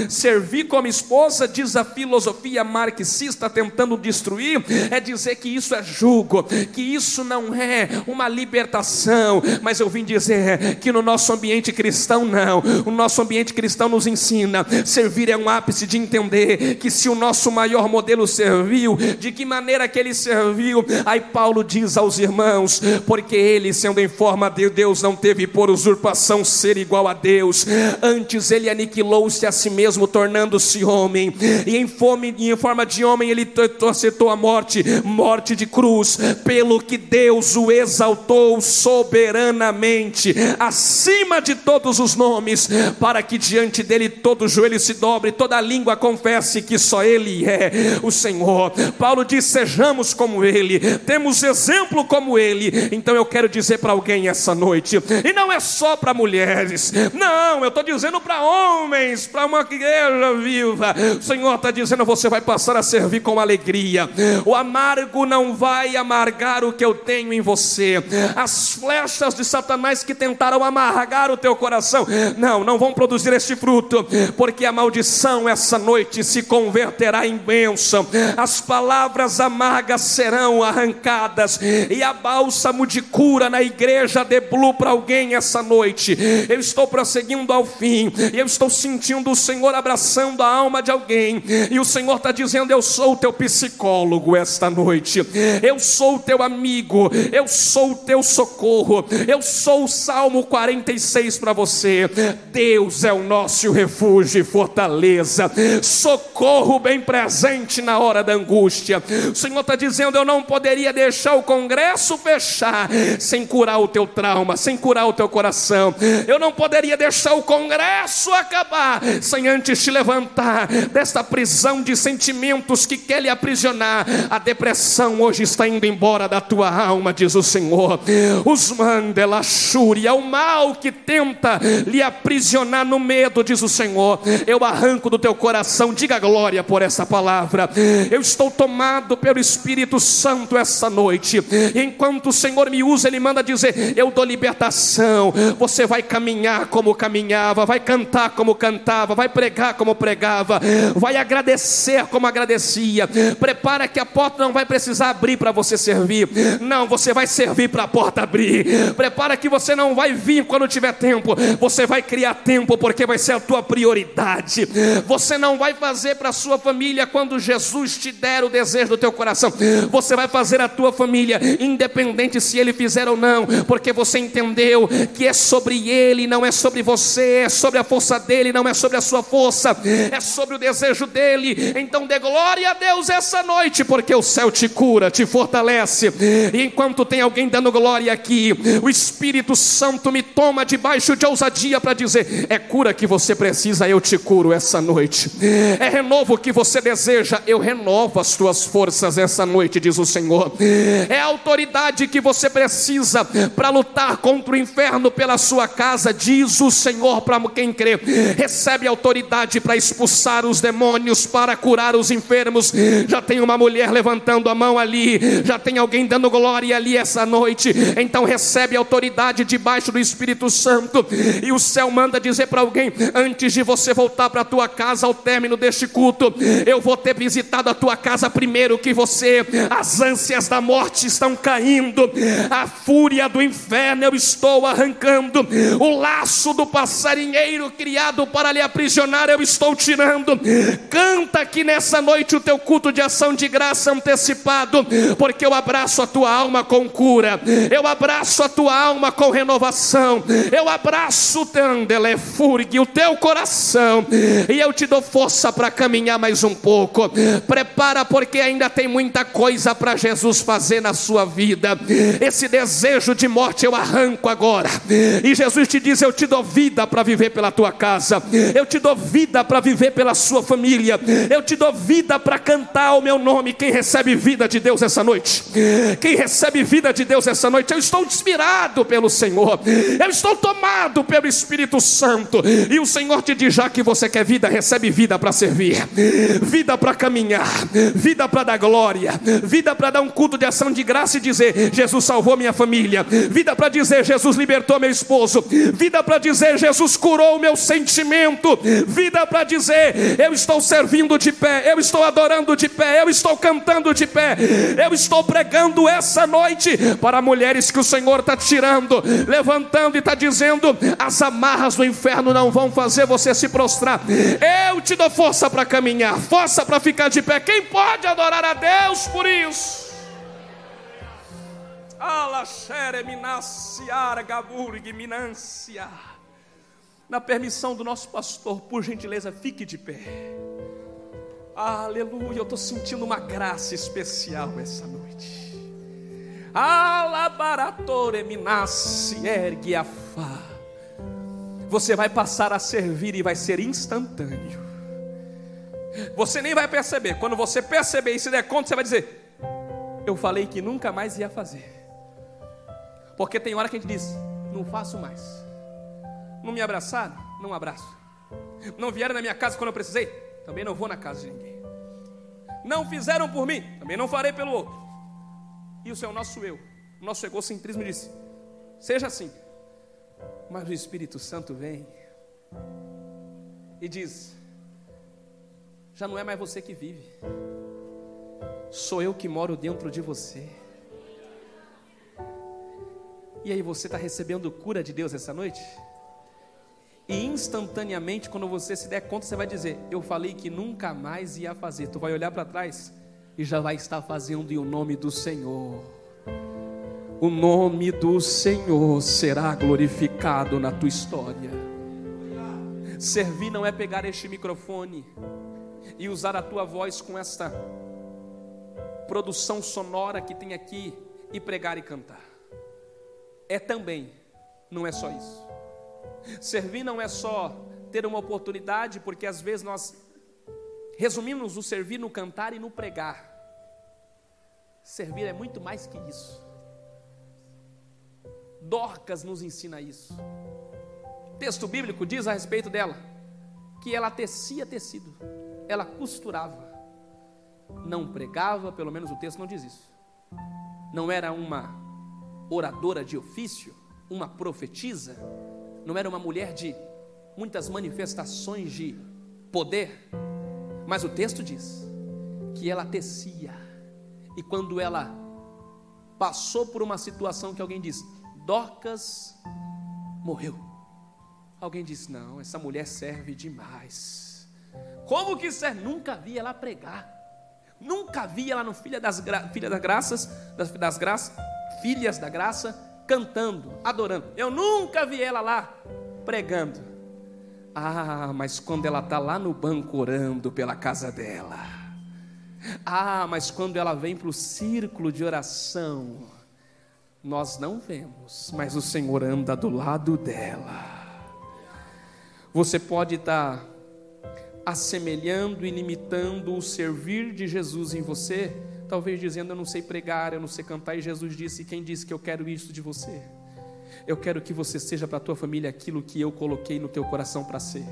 Servir como esposa, diz a filosofia marxista tentando destruir, é dizer que isso é jugo, que isso não é uma libertação. Mas eu vim dizer que no nosso ambiente cristão, não. O nosso ambiente cristão nos ensina: servir é um ápice de entender que se o nosso maior modelo serviu, de que maneira que ele serviu. Aí Paulo diz aos irmãos: porque ele, sendo em forma de Deus, não teve por usurpação ser igual a Deus, antes ele aniquilou-se a si mesmo, tornando-se homem, e em, fome, em forma de homem ele aceitou a morte, morte de cruz, pelo que Deus o exaltou soberanamente, acima de todos os nomes, para que diante dele todo joelho se dobre, toda língua confesse que só Ele é o Senhor. Paulo diz: sejamos como Ele, temos exemplo como Ele. Então eu quero dizer para alguém essa noite, e não é só para mulheres, não, eu estou dizendo para homens, para uma igreja viva. O Senhor está dizendo: você vai passar a servir com alegria. O amargo não vai amargar o que eu tenho em você. As flechas de Satanás que tentaram amargar o teu coração, não, não vão produzir este fruto, porque a maldição essa noite se converterá em bênção. As palavras amargas serão arrancadas e a bálsamo de cura na igreja de Blue para alguém essa noite. Eu estou prosseguindo ao fim, e eu estou sentindo o Senhor abraçando a alma de alguém, e o Senhor está dizendo: Eu sou o teu psicólogo esta noite, eu sou o teu amigo, eu sou o teu socorro, eu sou o Salmo 46 para você. Deus é o nosso refúgio e fortaleza, socorro bem presente na hora da angústia. O Senhor está dizendo: Eu não poderia deixar o congresso fechar sem curar o teu trauma, sem curar o teu coração, eu não poderia deixar o congresso acabar sem antes te levantar desta prisão de sentimentos que quer lhe aprisionar. A depressão hoje está indo embora da tua alma, diz o Senhor. Os mandela é o mal que tenta lhe aprisionar no medo, diz o Senhor. Eu arranco do teu coração, diga glória por essa palavra. Eu estou tomado pelo Espírito Santo essa noite. E enquanto o Senhor me usa, Ele manda dizer: Eu dou libertação. Você vai caminhar como caminhava, vai cantar como cantava falava, vai pregar como pregava, vai agradecer como agradecia. Prepara que a porta não vai precisar abrir para você servir. Não, você vai servir para a porta abrir. Prepara que você não vai vir quando tiver tempo. Você vai criar tempo porque vai ser a tua prioridade. Você não vai fazer para a sua família quando Jesus te der o desejo do teu coração. Você vai fazer a tua família independente se ele fizer ou não, porque você entendeu que é sobre ele, não é sobre você, é sobre a força dele, não é sobre a sua força, é sobre o desejo dele. Então dê glória a Deus essa noite, porque o céu te cura, te fortalece. E enquanto tem alguém dando glória aqui, o Espírito Santo me toma debaixo de ousadia para dizer: é cura que você precisa, eu te curo essa noite. É renovo que você deseja, eu renovo as tuas forças essa noite, diz o Senhor. É autoridade que você precisa para lutar contra o inferno pela sua casa, diz o Senhor para quem crê. Recebe autoridade para expulsar os demônios, para curar os enfermos. Já tem uma mulher levantando a mão ali, já tem alguém dando glória ali essa noite. Então recebe autoridade debaixo do Espírito Santo. E o céu manda dizer para alguém: antes de você voltar para a tua casa ao término deste culto, eu vou ter visitado a tua casa primeiro que você. As ânsias da morte estão caindo, a fúria do inferno eu estou arrancando, o laço do passarinheiro criado para lhe aprisionar eu estou tirando. Canta aqui nessa noite o teu culto de ação de graça antecipado, porque eu abraço a tua alma com cura, eu abraço a tua alma com renovação, eu abraço Tandelefurgue, o teu coração, e eu te dou força para caminhar mais um pouco. Prepara, porque ainda tem muita coisa para Jesus fazer na sua vida. Esse desejo de morte eu arranco agora. E Jesus te diz: Eu te dou vida para viver pela tua casa, eu te dou vida para viver pela sua família, eu te dou vida para cantar o meu nome. Quem recebe vida de Deus essa noite? Quem recebe vida de Deus essa noite? Eu estou inspirado pelo Senhor, eu estou tomado pelo Espírito Santo. E o Senhor te diz: já que você quer vida, recebe vida para servir, vida para caminhar, vida para dar glória, vida para dar um culto de ação de graça e dizer: Jesus salvou minha família, vida para dizer: Jesus libertou meu esposo, vida para dizer: Jesus curou o meu sentimento, vida para dizer: eu estou servindo de pé, eu estou adorando de pé, eu estou cantando de pé, eu estou pregando essa noite para mulheres que o Senhor está tirando, levantando e está dizendo: as amarras do inferno não vão fazer você se prostrar. Eu te dou força para caminhar, força para ficar de pé. Quem pode adorar a Deus por isso? Na permissão do nosso pastor, por gentileza, fique de pé. Aleluia, eu estou sentindo uma graça especial essa noite. Alabaratore minassi ergue a fá. Você vai passar a servir e vai ser instantâneo. Você nem vai perceber. Quando você perceber e se der conta, você vai dizer: Eu falei que nunca mais ia fazer. Porque tem hora que a gente diz: Não faço mais. Não me abraçaram? Não abraço. Não vieram na minha casa quando eu precisei? Também não vou na casa de ninguém. Não fizeram por mim? Também não farei pelo outro. É o nosso eu. O nosso egocentrismo disse: Seja assim. Mas o Espírito Santo vem e diz: Já não é mais você que vive, sou eu que moro dentro de você. E aí você está recebendo cura de Deus essa noite? E instantaneamente, quando você se der conta, você vai dizer: Eu falei que nunca mais ia fazer. Tu vai olhar para trás e já vai estar fazendo em o nome do Senhor. O nome do Senhor será glorificado na tua história. Servir não é pegar este microfone e usar a tua voz com esta produção sonora que tem aqui e pregar e cantar é também, não é só isso. Servir não é só ter uma oportunidade, porque às vezes nós resumimos o servir no cantar e no pregar. Servir é muito mais que isso. Dorcas nos ensina isso. O texto bíblico diz a respeito dela que ela tecia tecido, ela costurava, não pregava, pelo menos o texto não diz isso. Não era uma oradora de ofício, uma profetisa, não era uma mulher de muitas manifestações de poder, mas o texto diz que ela tecia, e quando ela passou por uma situação que alguém disse, Dorcas morreu. Alguém disse: Não, essa mulher serve demais. Como que serve? Nunca vi ela pregar. Nunca vi ela no Filha das, Gra... Filha das Graças, das, das Graças, Filhas da Graça, cantando, adorando. Eu nunca vi ela lá pregando. Ah, mas quando ela está lá no banco orando pela casa dela. Ah, mas quando ela vem para o círculo de oração, nós não vemos, mas o Senhor anda do lado dela. Você pode estar assemelhando e limitando o servir de Jesus em você, talvez dizendo: Eu não sei pregar, eu não sei cantar, e Jesus disse: Quem disse que eu quero isso de você? Eu quero que você seja para a tua família aquilo que eu coloquei no teu coração para ser.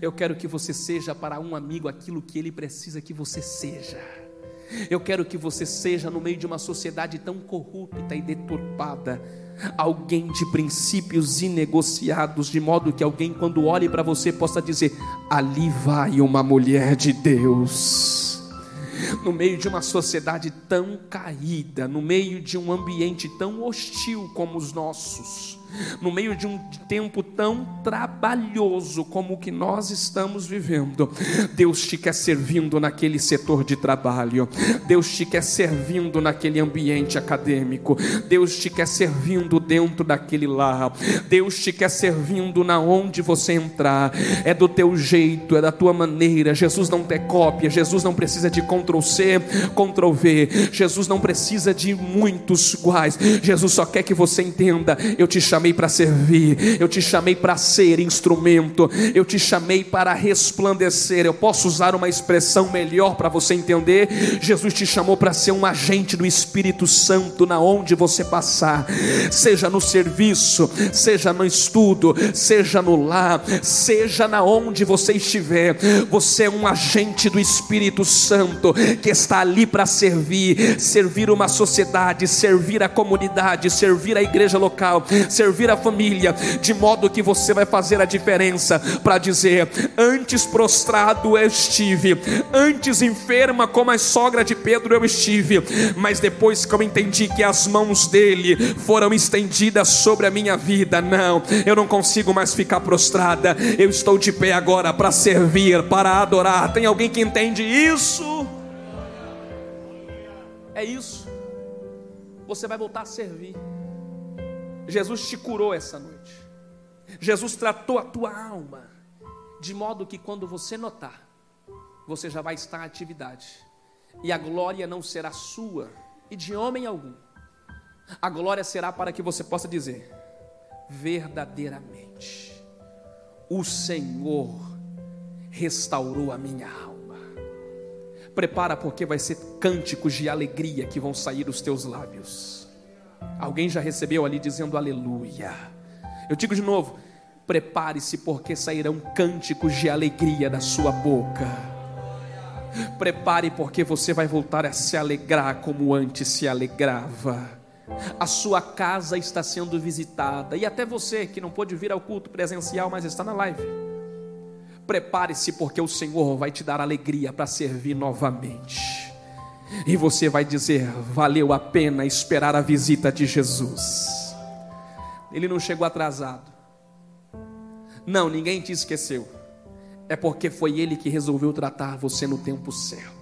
Eu quero que você seja para um amigo aquilo que ele precisa que você seja. Eu quero que você seja, no meio de uma sociedade tão corrupta e deturpada, alguém de princípios inegociados, de modo que alguém, quando olhe para você, possa dizer: ali vai uma mulher de Deus. No meio de uma sociedade tão caída, no meio de um ambiente tão hostil como os nossos, no meio de um tempo tão trabalhoso como o que nós estamos vivendo, Deus te quer servindo naquele setor de trabalho, Deus te quer servindo naquele ambiente acadêmico, Deus te quer servindo dentro daquele lar, Deus te quer servindo na onde você entrar, é do teu jeito, é da tua maneira. Jesus não tem cópia, Jesus não precisa de Ctrl C, Ctrl V, Jesus não precisa de muitos iguais, Jesus só quer que você entenda. Eu te chamei para servir, eu te chamei para ser instrumento, eu te chamei para resplandecer. Eu posso usar uma expressão melhor para você entender? Jesus te chamou para ser um agente do Espírito Santo na onde você passar, seja no serviço, seja no estudo, seja no lar, seja na onde você estiver. Você é um agente do Espírito Santo que está ali para servir, servir uma sociedade, servir a comunidade, servir a igreja local, servir a família, de modo que você vai fazer a diferença para dizer: antes prostrado eu estive, antes enferma como a sogra de Pedro eu estive, mas depois que eu entendi que as mãos dele foram estendidas sobre a minha vida, não, eu não consigo mais ficar prostrada, eu estou de pé agora para servir, para adorar. Tem alguém que entende isso? É isso. Você vai voltar a servir. Jesus te curou essa noite. Jesus tratou a tua alma, de modo que quando você notar, você já vai estar em atividade, e a glória não será sua e de homem algum. A glória será para que você possa dizer: verdadeiramente, o Senhor restaurou a minha alma. Prepara, porque vai ser cânticos de alegria que vão sair dos teus lábios. Alguém já recebeu ali dizendo aleluia. Eu digo de novo: prepare-se, porque sairão cânticos de alegria da sua boca. Prepare, porque você vai voltar a se alegrar como antes se alegrava. A sua casa está sendo visitada, e até você que não pôde vir ao culto presencial, mas está na live. Prepare-se, porque o Senhor vai te dar alegria para servir novamente. E você vai dizer: valeu a pena esperar a visita de Jesus. Ele não chegou atrasado. Não, ninguém te esqueceu. É porque foi Ele que resolveu tratar você no tempo certo.